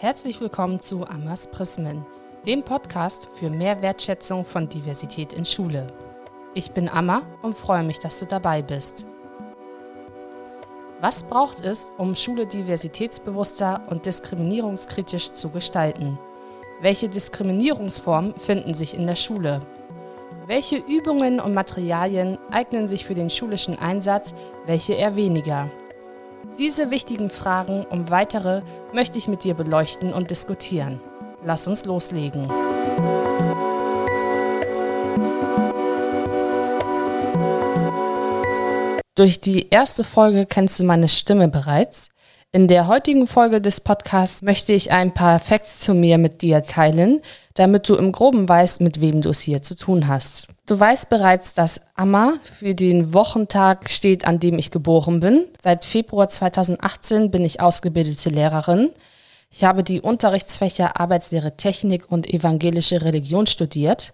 Herzlich willkommen zu Amas Prismen, dem Podcast für mehr Wertschätzung von Diversität in Schule. Ich bin Amma und freue mich, dass du dabei bist. Was braucht es, um Schule diversitätsbewusster und diskriminierungskritisch zu gestalten? Welche Diskriminierungsformen finden sich in der Schule? Welche Übungen und Materialien eignen sich für den schulischen Einsatz, welche eher weniger? Diese wichtigen Fragen und weitere möchte ich mit dir beleuchten und diskutieren. Lass uns loslegen. Durch die erste Folge kennst du meine Stimme bereits. In der heutigen Folge des Podcasts möchte ich ein paar Facts zu mir mit dir teilen, damit du im groben weißt, mit wem du es hier zu tun hast. Du weißt bereits, dass Amma für den Wochentag steht, an dem ich geboren bin. Seit Februar 2018 bin ich ausgebildete Lehrerin. Ich habe die Unterrichtsfächer Arbeitslehre Technik und evangelische Religion studiert.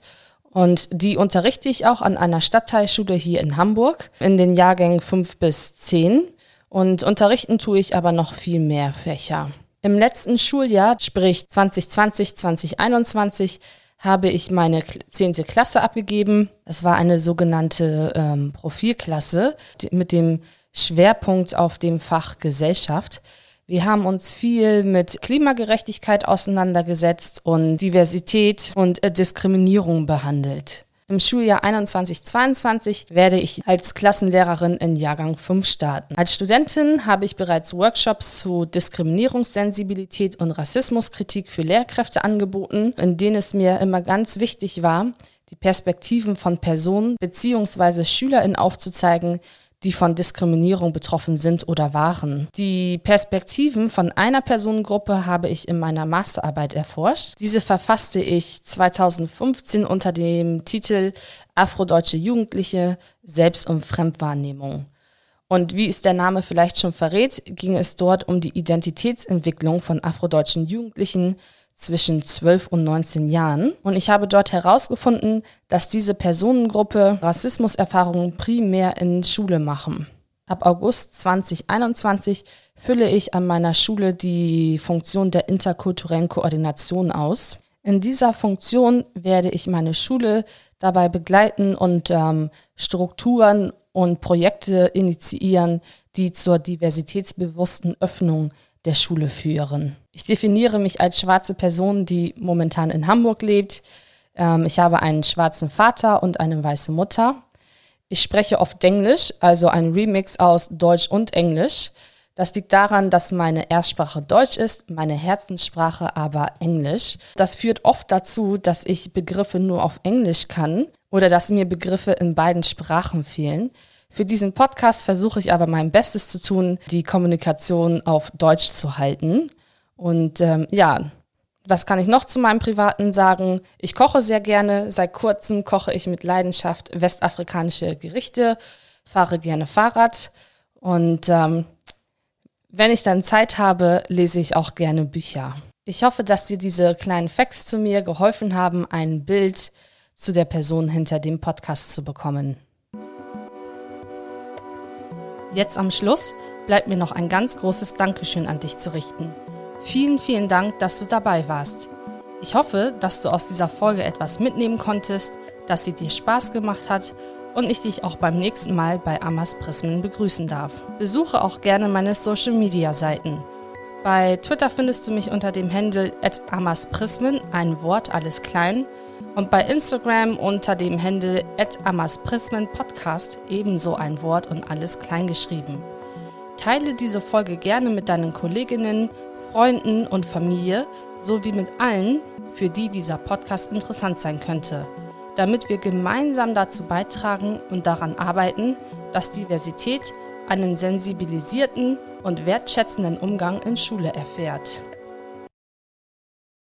Und die unterrichte ich auch an einer Stadtteilschule hier in Hamburg in den Jahrgängen 5 bis 10. Und unterrichten tue ich aber noch viel mehr Fächer. Im letzten Schuljahr, sprich 2020, 2021, habe ich meine 10. Klasse abgegeben. Es war eine sogenannte ähm, Profilklasse mit dem Schwerpunkt auf dem Fach Gesellschaft. Wir haben uns viel mit Klimagerechtigkeit auseinandergesetzt und Diversität und äh, Diskriminierung behandelt. Im Schuljahr 21-22 werde ich als Klassenlehrerin in Jahrgang 5 starten. Als Studentin habe ich bereits Workshops zu Diskriminierungssensibilität und Rassismuskritik für Lehrkräfte angeboten, in denen es mir immer ganz wichtig war, die Perspektiven von Personen bzw. SchülerInnen aufzuzeigen, die von Diskriminierung betroffen sind oder waren. Die Perspektiven von einer Personengruppe habe ich in meiner Masterarbeit erforscht. Diese verfasste ich 2015 unter dem Titel Afrodeutsche Jugendliche Selbst- und Fremdwahrnehmung. Und wie es der Name vielleicht schon verrät, ging es dort um die Identitätsentwicklung von afrodeutschen Jugendlichen zwischen 12 und 19 Jahren. Und ich habe dort herausgefunden, dass diese Personengruppe Rassismuserfahrungen primär in Schule machen. Ab August 2021 fülle ich an meiner Schule die Funktion der interkulturellen Koordination aus. In dieser Funktion werde ich meine Schule dabei begleiten und ähm, Strukturen und Projekte initiieren, die zur diversitätsbewussten Öffnung der Schule führen. Ich definiere mich als schwarze Person, die momentan in Hamburg lebt. Ähm, ich habe einen schwarzen Vater und eine weiße Mutter. Ich spreche oft Englisch, also ein Remix aus Deutsch und Englisch. Das liegt daran, dass meine Erstsprache Deutsch ist, meine Herzenssprache aber Englisch. Das führt oft dazu, dass ich Begriffe nur auf Englisch kann oder dass mir Begriffe in beiden Sprachen fehlen. Für diesen Podcast versuche ich aber mein Bestes zu tun, die Kommunikation auf Deutsch zu halten. Und ähm, ja, was kann ich noch zu meinem Privaten sagen? Ich koche sehr gerne. Seit kurzem koche ich mit Leidenschaft westafrikanische Gerichte, fahre gerne Fahrrad und ähm, wenn ich dann Zeit habe, lese ich auch gerne Bücher. Ich hoffe, dass dir diese kleinen Facts zu mir geholfen haben, ein Bild zu der Person hinter dem Podcast zu bekommen. Jetzt am Schluss bleibt mir noch ein ganz großes Dankeschön an dich zu richten. Vielen, vielen Dank, dass du dabei warst. Ich hoffe, dass du aus dieser Folge etwas mitnehmen konntest, dass sie dir Spaß gemacht hat und ich dich auch beim nächsten Mal bei Amas Prismen begrüßen darf. Besuche auch gerne meine Social Media Seiten. Bei Twitter findest du mich unter dem Handle @amasprismen, ein Wort alles klein, und bei Instagram unter dem Handle @amasprismenpodcast ebenso ein Wort und alles klein geschrieben. Teile diese Folge gerne mit deinen Kolleginnen Freunden und Familie sowie mit allen, für die dieser Podcast interessant sein könnte, damit wir gemeinsam dazu beitragen und daran arbeiten, dass Diversität einen sensibilisierten und wertschätzenden Umgang in Schule erfährt.